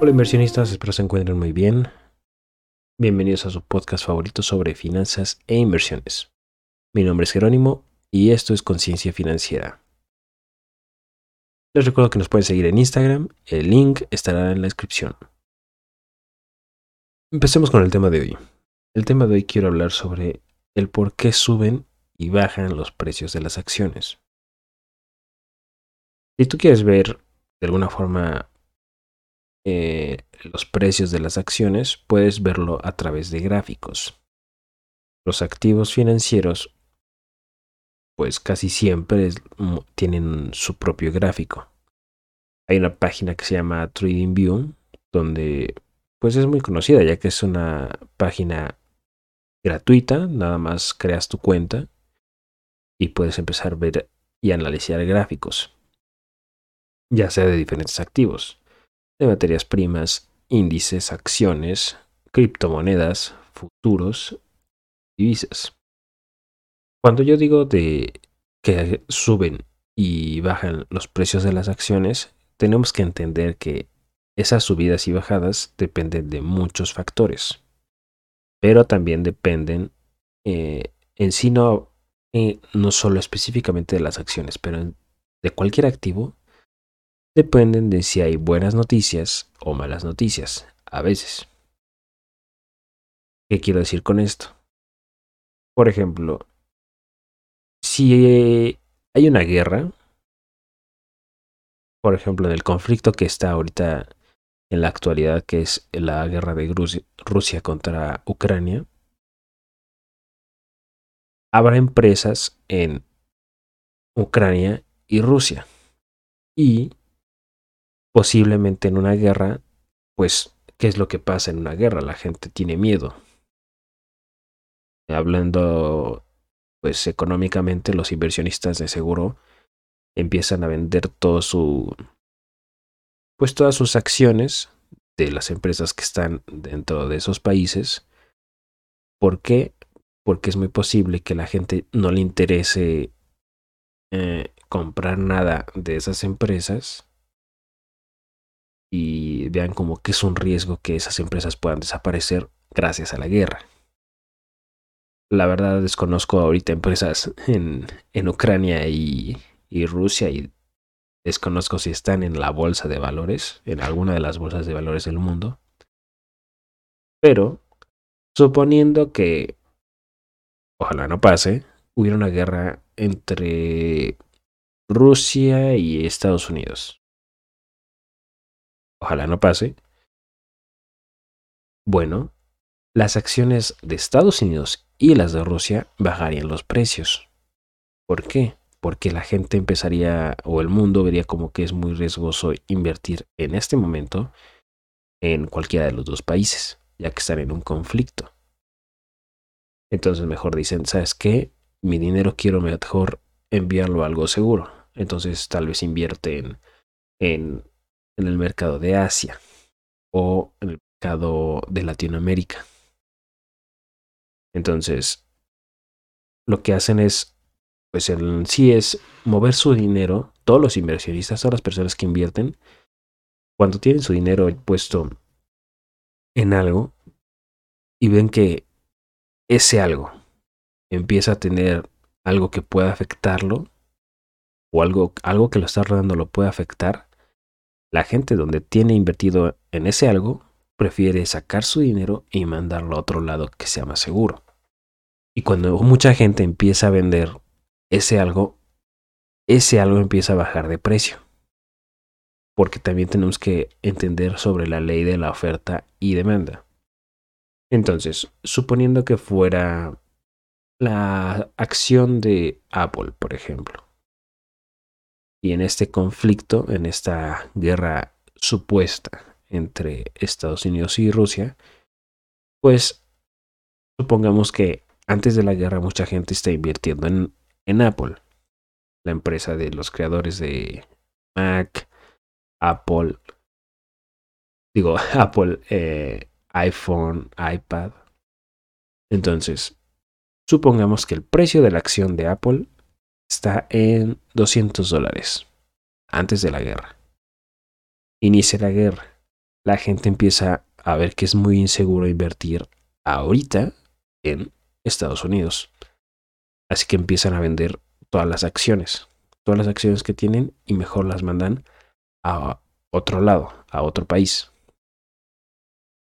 Hola inversionistas, espero se encuentren muy bien. Bienvenidos a su podcast favorito sobre finanzas e inversiones. Mi nombre es Jerónimo y esto es Conciencia Financiera. Les recuerdo que nos pueden seguir en Instagram, el link estará en la descripción. Empecemos con el tema de hoy. El tema de hoy quiero hablar sobre el por qué suben y bajan los precios de las acciones. Si tú quieres ver de alguna forma eh, los precios de las acciones, puedes verlo a través de gráficos. Los activos financieros, pues casi siempre tienen su propio gráfico. Hay una página que se llama TradingView, donde pues es muy conocida, ya que es una página gratuita, nada más creas tu cuenta y puedes empezar a ver y analizar gráficos, ya sea de diferentes activos de materias primas, índices, acciones, criptomonedas, futuros, divisas. Cuando yo digo de que suben y bajan los precios de las acciones, tenemos que entender que esas subidas y bajadas dependen de muchos factores, pero también dependen eh, en sí no, eh, no solo específicamente de las acciones, pero de cualquier activo dependen de si hay buenas noticias o malas noticias, a veces. ¿Qué quiero decir con esto? Por ejemplo, si hay una guerra, por ejemplo, en el conflicto que está ahorita en la actualidad, que es la guerra de Rusia contra Ucrania, habrá empresas en Ucrania y Rusia. Y posiblemente en una guerra, pues, ¿qué es lo que pasa en una guerra? La gente tiene miedo. Hablando, pues, económicamente, los inversionistas de seguro empiezan a vender todo su, pues, todas sus acciones de las empresas que están dentro de esos países. ¿Por qué? Porque es muy posible que la gente no le interese eh, comprar nada de esas empresas y vean como que es un riesgo que esas empresas puedan desaparecer gracias a la guerra. La verdad desconozco ahorita empresas en, en Ucrania y, y Rusia y desconozco si están en la bolsa de valores, en alguna de las bolsas de valores del mundo. Pero, suponiendo que, ojalá no pase, hubiera una guerra entre Rusia y Estados Unidos ojalá no pase, bueno, las acciones de Estados Unidos y las de Rusia bajarían los precios. ¿Por qué? Porque la gente empezaría o el mundo vería como que es muy riesgoso invertir en este momento en cualquiera de los dos países, ya que están en un conflicto. Entonces mejor dicen, ¿sabes qué? Mi dinero quiero mejor enviarlo a algo seguro. Entonces tal vez invierte en, en en el mercado de Asia o en el mercado de Latinoamérica. Entonces, lo que hacen es, pues en sí es mover su dinero, todos los inversionistas, todas las personas que invierten, cuando tienen su dinero puesto en algo y ven que ese algo empieza a tener algo que pueda afectarlo o algo, algo que lo está rodando lo puede afectar, la gente donde tiene invertido en ese algo prefiere sacar su dinero y mandarlo a otro lado que sea más seguro. Y cuando mucha gente empieza a vender ese algo, ese algo empieza a bajar de precio. Porque también tenemos que entender sobre la ley de la oferta y demanda. Entonces, suponiendo que fuera la acción de Apple, por ejemplo, y en este conflicto, en esta guerra supuesta entre Estados Unidos y Rusia, pues supongamos que antes de la guerra mucha gente está invirtiendo en, en Apple, la empresa de los creadores de Mac, Apple, digo, Apple, eh, iPhone, iPad. Entonces, supongamos que el precio de la acción de Apple está en 200 dólares antes de la guerra. Inicia la guerra. La gente empieza a ver que es muy inseguro invertir ahorita en Estados Unidos. Así que empiezan a vender todas las acciones, todas las acciones que tienen y mejor las mandan a otro lado, a otro país.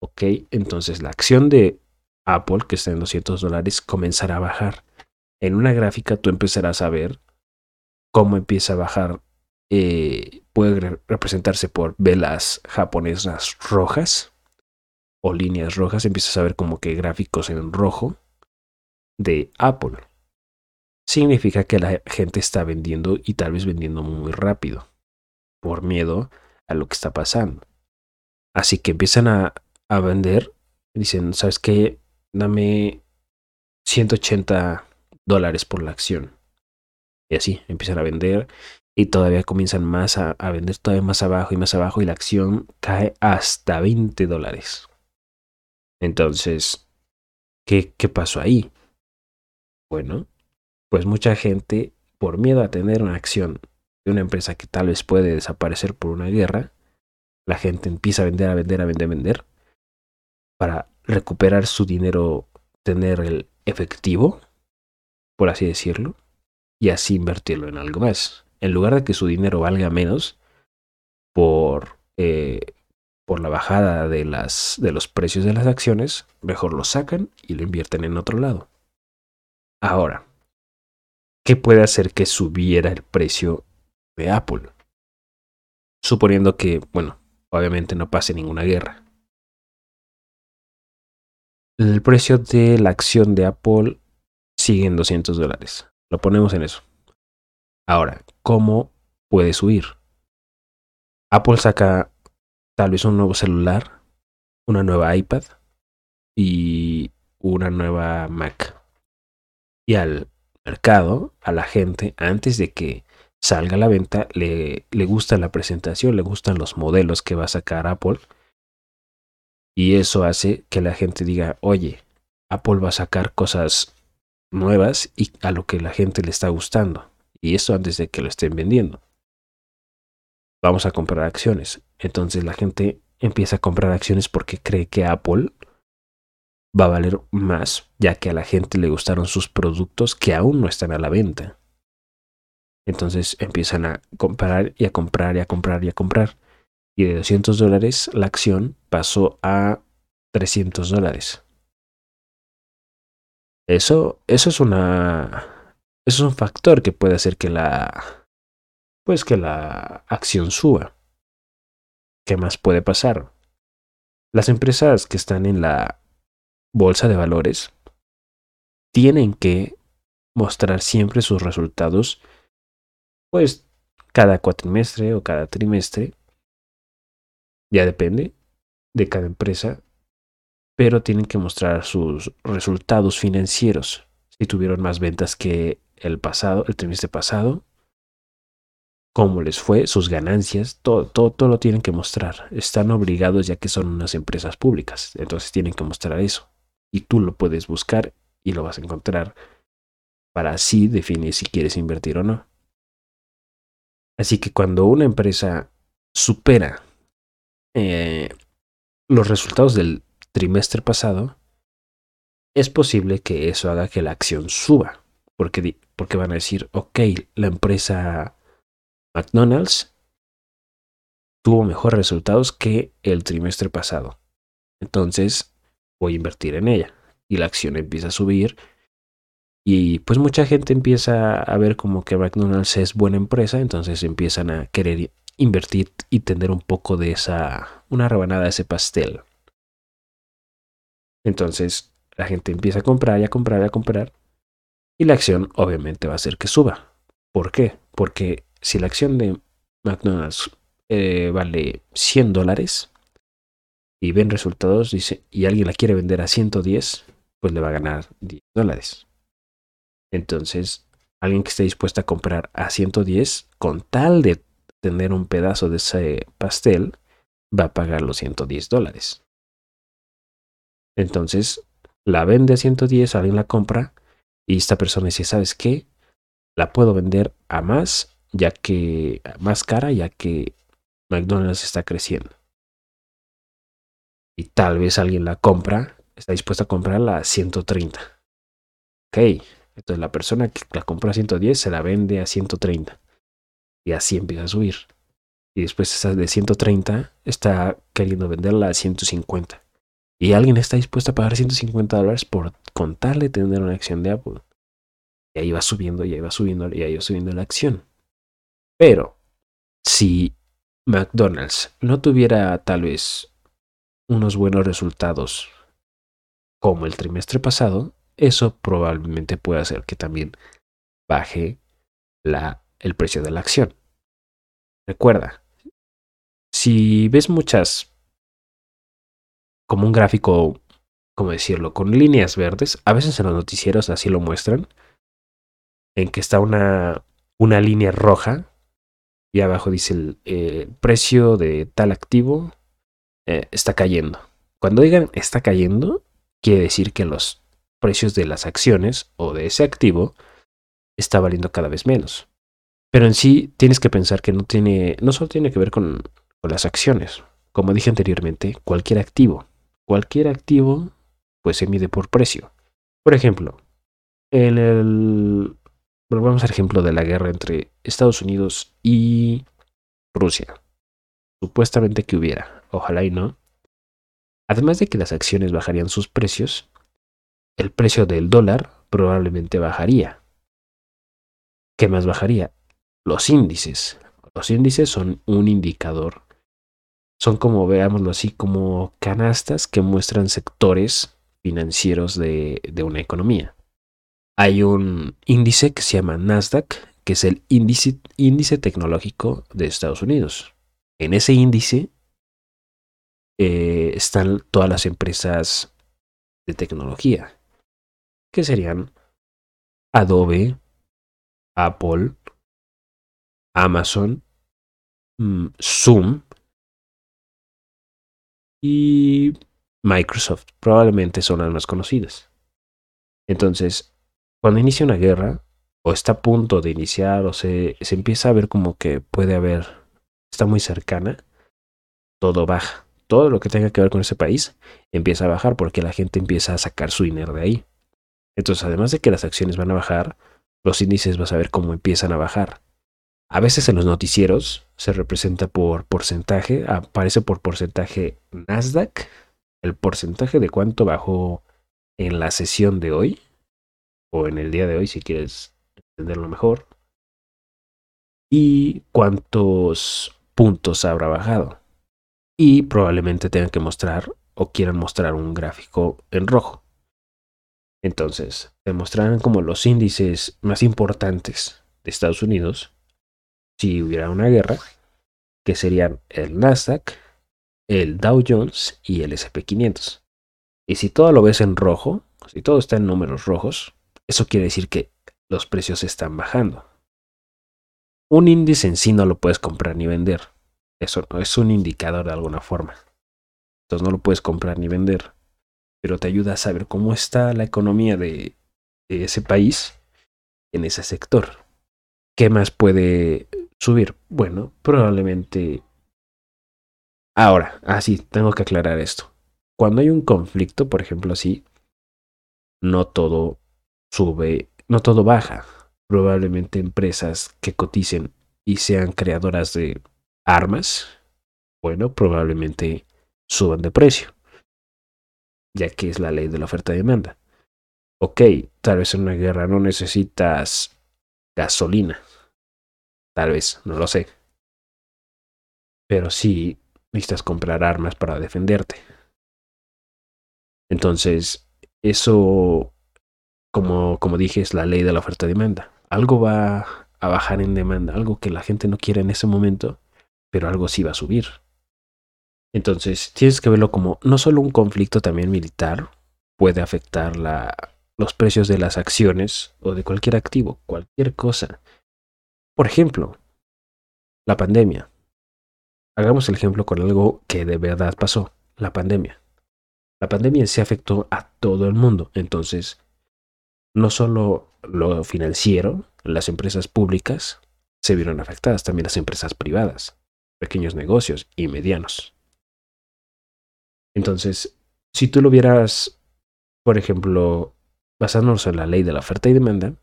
Ok, entonces la acción de Apple, que está en 200 dólares, comenzará a bajar. En una gráfica tú empezarás a ver cómo empieza a bajar. Eh, puede representarse por velas japonesas rojas o líneas rojas. Empiezas a ver como que gráficos en rojo de Apple. Significa que la gente está vendiendo y tal vez vendiendo muy rápido por miedo a lo que está pasando. Así que empiezan a, a vender. Dicen, ¿sabes qué? Dame 180 dólares por la acción. Y así empiezan a vender y todavía comienzan más a, vender todavía más abajo y más abajo y la acción cae hasta 20 dólares. Entonces, ¿qué, ¿qué pasó ahí? Bueno, pues mucha gente, por miedo a tener una acción de una empresa que tal vez puede desaparecer por una guerra, la gente empieza a vender, a vender, a vender, a vender, para recuperar su dinero, tener el efectivo, por así decirlo, y así invertirlo en algo más. En lugar de que su dinero valga menos por, eh, por la bajada de, las, de los precios de las acciones, mejor lo sacan y lo invierten en otro lado. Ahora, ¿qué puede hacer que subiera el precio de Apple? Suponiendo que, bueno, obviamente no pase ninguna guerra. El precio de la acción de Apple sigue en 200 dólares. Lo ponemos en eso. Ahora, ¿cómo puede subir? Apple saca tal vez un nuevo celular, una nueva iPad y una nueva Mac. Y al mercado, a la gente, antes de que salga a la venta, le, le gusta la presentación, le gustan los modelos que va a sacar Apple y eso hace que la gente diga, oye, Apple va a sacar cosas nuevas y a lo que la gente le está gustando. Y eso antes de que lo estén vendiendo. Vamos a comprar acciones. Entonces la gente empieza a comprar acciones porque cree que Apple va a valer más, ya que a la gente le gustaron sus productos que aún no están a la venta. Entonces empiezan a comprar y a comprar y a comprar y a comprar y de 200 dólares la acción pasó a 300 dólares. Eso, eso es una, eso es un factor que puede hacer que la, pues que la acción suba. ¿Qué más puede pasar? Las empresas que están en la bolsa de valores tienen que mostrar siempre sus resultados, pues cada cuatrimestre o cada trimestre ya depende de cada empresa, pero tienen que mostrar sus resultados financieros. Si tuvieron más ventas que el pasado, el trimestre pasado, cómo les fue, sus ganancias, todo, todo, todo lo tienen que mostrar. Están obligados ya que son unas empresas públicas, entonces tienen que mostrar eso. Y tú lo puedes buscar y lo vas a encontrar para así definir si quieres invertir o no. Así que cuando una empresa supera eh, los resultados del trimestre pasado, es posible que eso haga que la acción suba. Porque, porque van a decir, ok, la empresa McDonald's tuvo mejores resultados que el trimestre pasado. Entonces voy a invertir en ella. Y la acción empieza a subir. Y pues mucha gente empieza a ver como que McDonald's es buena empresa. Entonces empiezan a querer invertir y tener un poco de esa, una rebanada de ese pastel. Entonces la gente empieza a comprar y a comprar y a comprar y la acción obviamente va a hacer que suba. ¿Por qué? Porque si la acción de McDonald's eh, vale 100 dólares y ven resultados dice, y alguien la quiere vender a 110, pues le va a ganar 10 dólares. Entonces, alguien que esté dispuesto a comprar a 110 con tal de tener un pedazo de ese pastel, va a pagar los 110 dólares. Entonces, la vende a 110, alguien la compra y esta persona dice, ¿sabes qué? la puedo vender a más, ya que más cara, ya que McDonald's está creciendo. Y tal vez alguien la compra, está dispuesta a comprarla a 130. Ok, entonces la persona que la compra a 110 se la vende a 130. Y así empieza a subir. Y después esa de 130 está queriendo venderla a 150. Y alguien está dispuesto a pagar 150 dólares por contarle tener una acción de Apple. Y ahí va subiendo, y ahí va subiendo, y ahí va subiendo la acción. Pero si McDonald's no tuviera tal vez unos buenos resultados como el trimestre pasado, eso probablemente puede hacer que también baje la, el precio de la acción. Recuerda, si ves muchas, como un gráfico, ¿cómo decirlo?, con líneas verdes, a veces en los noticieros así lo muestran, en que está una, una línea roja y abajo dice el eh, precio de tal activo eh, está cayendo. Cuando digan está cayendo, quiere decir que los precios de las acciones o de ese activo está valiendo cada vez menos. Pero en sí tienes que pensar que no tiene, no solo tiene que ver con, las acciones. Como dije anteriormente, cualquier activo. Cualquier activo pues se mide por precio. Por ejemplo, en el volvamos al ejemplo de la guerra entre Estados Unidos y Rusia. Supuestamente que hubiera, ojalá y no. Además de que las acciones bajarían sus precios, el precio del dólar probablemente bajaría. ¿Qué más bajaría? Los índices. Los índices son un indicador. Son como, veámoslo así, como canastas que muestran sectores financieros de, una economía hay un índice que se llama Nasdaq, que es el índice, índice tecnológico de Estados Unidos. En ese índice eh, están todas las empresas de tecnología, que serían Adobe, Apple, Amazon, mm, Zoom y Microsoft. Probablemente son las más conocidas. Entonces, cuando inicia una guerra, o está a punto de iniciar, o se, se empieza a ver como que puede haber, está muy cercana, todo baja. Todo lo que tenga que ver con ese país empieza a bajar porque la gente empieza a sacar su dinero de ahí. Entonces, además de que las acciones van a bajar, los índices vas a ver cómo empiezan a bajar. A veces en los noticieros se representa por porcentaje, aparece por porcentaje Nasdaq, el porcentaje de cuánto bajó en la sesión de hoy, o en el día de hoy si quieres entenderlo mejor. Y cuántos puntos habrá bajado. Y probablemente tengan que mostrar o quieran mostrar un gráfico en rojo. Entonces, se mostrarán como los índices más importantes de Estados Unidos si hubiera una guerra, que serían el Nasdaq, el Dow Jones y el SP500. Y si todo lo ves en rojo, si todo está en números rojos, eso quiere decir que los precios están bajando. Un índice en sí no lo puedes comprar ni vender. Eso no es un indicador de alguna forma. Entonces no lo puedes comprar ni vender. Pero te ayuda a saber cómo está la economía de, ese país en ese sector. ¿Qué más puede subir? Bueno, probablemente... Ahora, así, ah, tengo que aclarar esto. Cuando hay un conflicto, por ejemplo, así, no todo sube, no todo baja. Probablemente empresas que coticen y sean creadoras de armas, bueno, probablemente suban de precio, ya que es la ley de la oferta y demanda. Ok, tal vez en una guerra no necesitas gasolina. Tal vez, no lo sé. Pero sí necesitas comprar armas para defenderte. Entonces, eso como, como dije, es la ley de la oferta y demanda. Algo va a bajar en demanda, algo que la gente no quiere en ese momento, pero algo sí va a subir. Entonces, tienes que verlo como no solo un conflicto también militar puede afectar la, los precios de las acciones o de cualquier activo, cualquier cosa. Por ejemplo, la pandemia. Hagamos el ejemplo con algo que de verdad pasó, la pandemia. La pandemia se afectó a todo el mundo, entonces no solo lo financiero, las empresas públicas se vieron afectadas, también las empresas privadas, pequeños negocios y medianos. Entonces, si tú lo vieras, por ejemplo, basándonos en la ley de la oferta y demanda,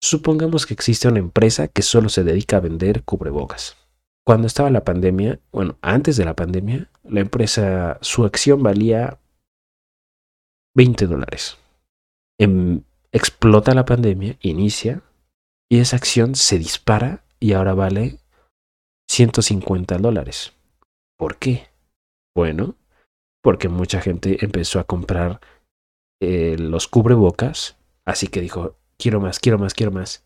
supongamos que existe una empresa que solo se dedica a vender cubrebocas. Cuando estaba la pandemia, bueno, antes de la pandemia, la empresa, su acción valía 20 dólares. Em, explota la pandemia, inicia, y esa acción se dispara y ahora vale 150 dólares. ¿Por qué? Bueno, porque mucha gente empezó a comprar eh, los cubrebocas, así que dijo, quiero más, quiero más, quiero más.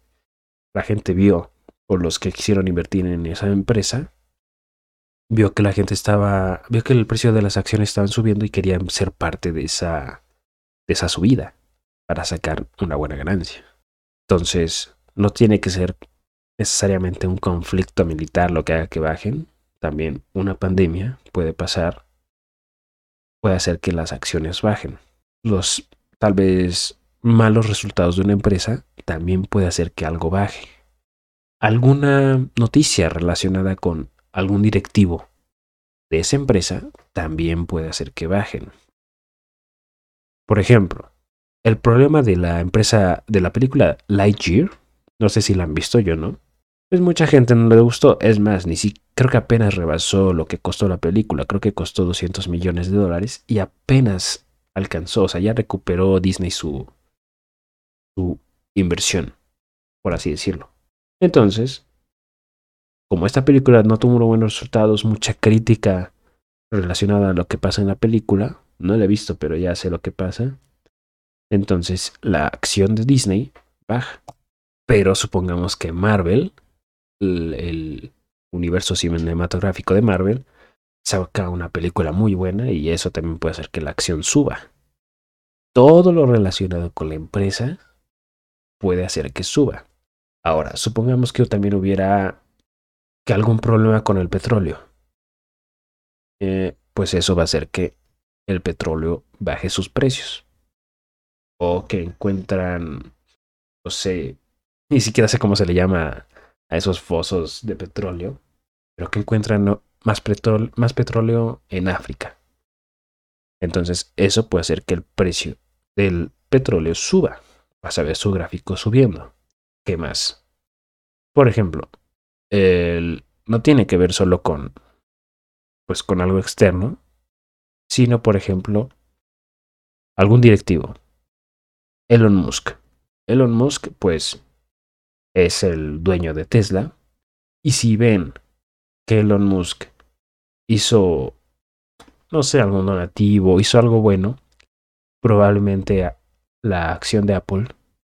La gente vio, o los que quisieron invertir en esa empresa, vio que la gente estaba, vio que el precio de las acciones estaban subiendo y querían ser parte de esa, de esa subida para sacar una buena ganancia. Entonces, no tiene que ser necesariamente un conflicto militar lo que haga que bajen. También una pandemia puede pasar, puede hacer que las acciones bajen. Los tal vez malos resultados de una empresa también puede hacer que algo baje. Alguna noticia relacionada con algún directivo de esa empresa también puede hacer que bajen. Por ejemplo, el problema de la empresa de la película Lightyear, no sé si la han visto yo, ¿no? Pues mucha gente no le gustó, es más, ni si creo que apenas rebasó lo que costó la película, creo que costó 200 millones de dólares y apenas alcanzó, o sea, ya recuperó Disney su su inversión, por así decirlo. Entonces, como esta película no tuvo buenos resultados, mucha crítica relacionada a lo que pasa en la película, no la he visto, pero ya sé lo que pasa. Entonces la acción de Disney baja. Pero supongamos que Marvel, el, universo cinematográfico de Marvel, saca una película muy buena y eso también puede hacer que la acción suba. Todo lo relacionado con la empresa puede hacer que suba. Ahora, supongamos que también hubiera que algún problema con el petróleo. Eh, pues eso va a hacer que el petróleo baje sus precios o que encuentran, no sé, ni siquiera sé cómo se le llama a esos fosos de petróleo, pero que encuentran más, más petróleo en África. Entonces eso puede hacer que el precio del petróleo suba. Vas a ver su gráfico subiendo. ¿Qué más? Por ejemplo, el, no tiene que ver solo con, pues, con algo externo, sino, por ejemplo, algún directivo Elon Musk. Elon Musk, pues, es el dueño de Tesla. Y si ven que Elon Musk hizo, no sé, algún donativo, hizo algo bueno, probablemente la acción de Apple,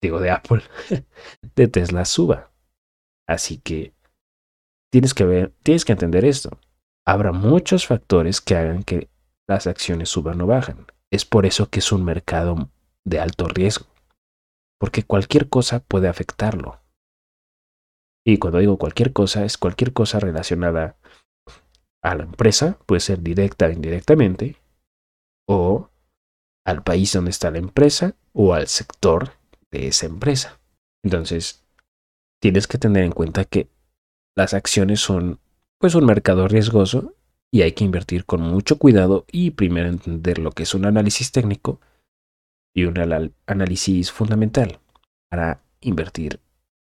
digo de Apple, de Tesla suba. Así que tienes que ver, tienes que entender esto. Habrá muchos factores que hagan que las acciones suban o bajan. Es por eso que es un mercado de alto riesgo, porque cualquier cosa puede afectarlo. Y cuando digo cualquier cosa, es cualquier cosa relacionada a la empresa, puede ser directa o indirectamente, o al país donde está la empresa o al sector de esa empresa. Entonces, tienes que tener en cuenta que las acciones son pues un mercado riesgoso y hay que invertir con mucho cuidado y primero entender lo que es un análisis técnico y un análisis fundamental para invertir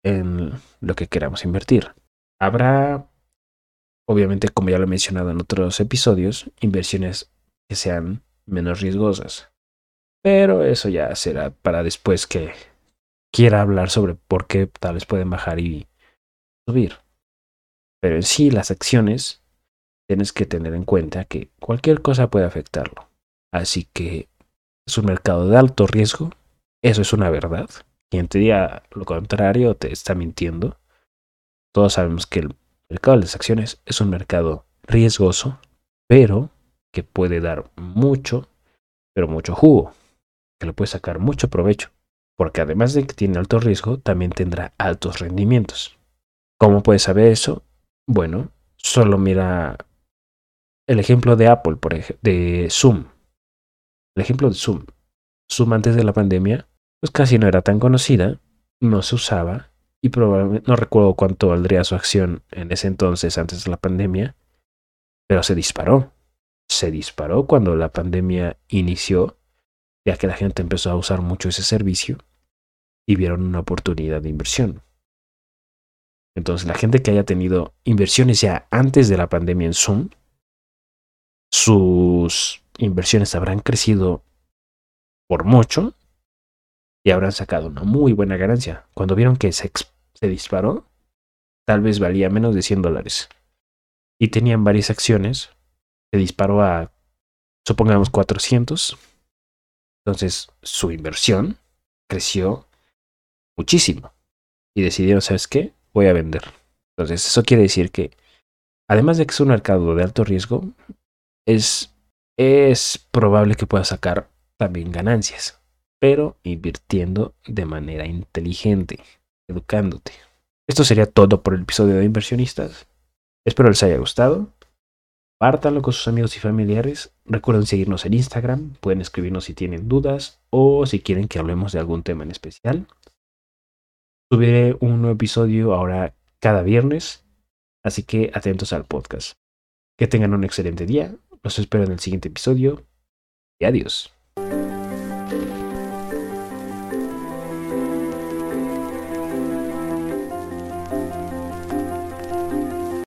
en lo que queramos invertir. Habrá, obviamente, como ya lo he mencionado en otros episodios, inversiones que sean menos riesgosas. Pero eso ya será para después que quiera hablar sobre por qué tal vez pueden bajar y subir. Pero en sí, las acciones, tienes que tener en cuenta que cualquier cosa puede afectarlo. Así que es un mercado de alto riesgo. Eso es una verdad. Quien te diga lo contrario te está mintiendo. Todos sabemos que el mercado de las acciones es un mercado riesgoso, pero que puede dar mucho, pero mucho jugo, que le puede sacar mucho provecho, porque además de que tiene alto riesgo, también tendrá altos rendimientos. ¿Cómo puedes saber eso? Bueno, solo mira el ejemplo de Apple, por ejemplo, de Zoom. El ejemplo de Zoom. Zoom antes de la pandemia, pues casi no era tan conocida, no se usaba y probablemente no recuerdo cuánto valdría su acción en ese entonces antes de la pandemia, pero se disparó. Se disparó cuando la pandemia inició, ya que la gente empezó a usar mucho ese servicio y vieron una oportunidad de inversión. Entonces, la gente que haya tenido inversiones ya antes de la pandemia en Zoom, sus inversiones habrán crecido por mucho y habrán sacado una muy buena ganancia. Cuando vieron que se, disparó, tal vez valía menos de 100 dólares. Y tenían varias acciones, se disparó a, supongamos, 400. Entonces, su inversión creció muchísimo. Y decidieron, ¿sabes qué? Voy a vender. Entonces, eso quiere decir que, además de que es un mercado de alto riesgo, es, es probable que pueda sacar también ganancias, pero invirtiendo de manera inteligente, educándote. Esto sería todo por el episodio de inversionistas. Espero les haya gustado. Pártanlo con sus amigos y familiares. Recuerden seguirnos en Instagram. Pueden escribirnos si tienen dudas o si quieren que hablemos de algún tema en especial. Subiré un nuevo episodio ahora cada viernes, así que atentos al podcast. Que tengan un excelente día. Los espero en el siguiente episodio y adiós.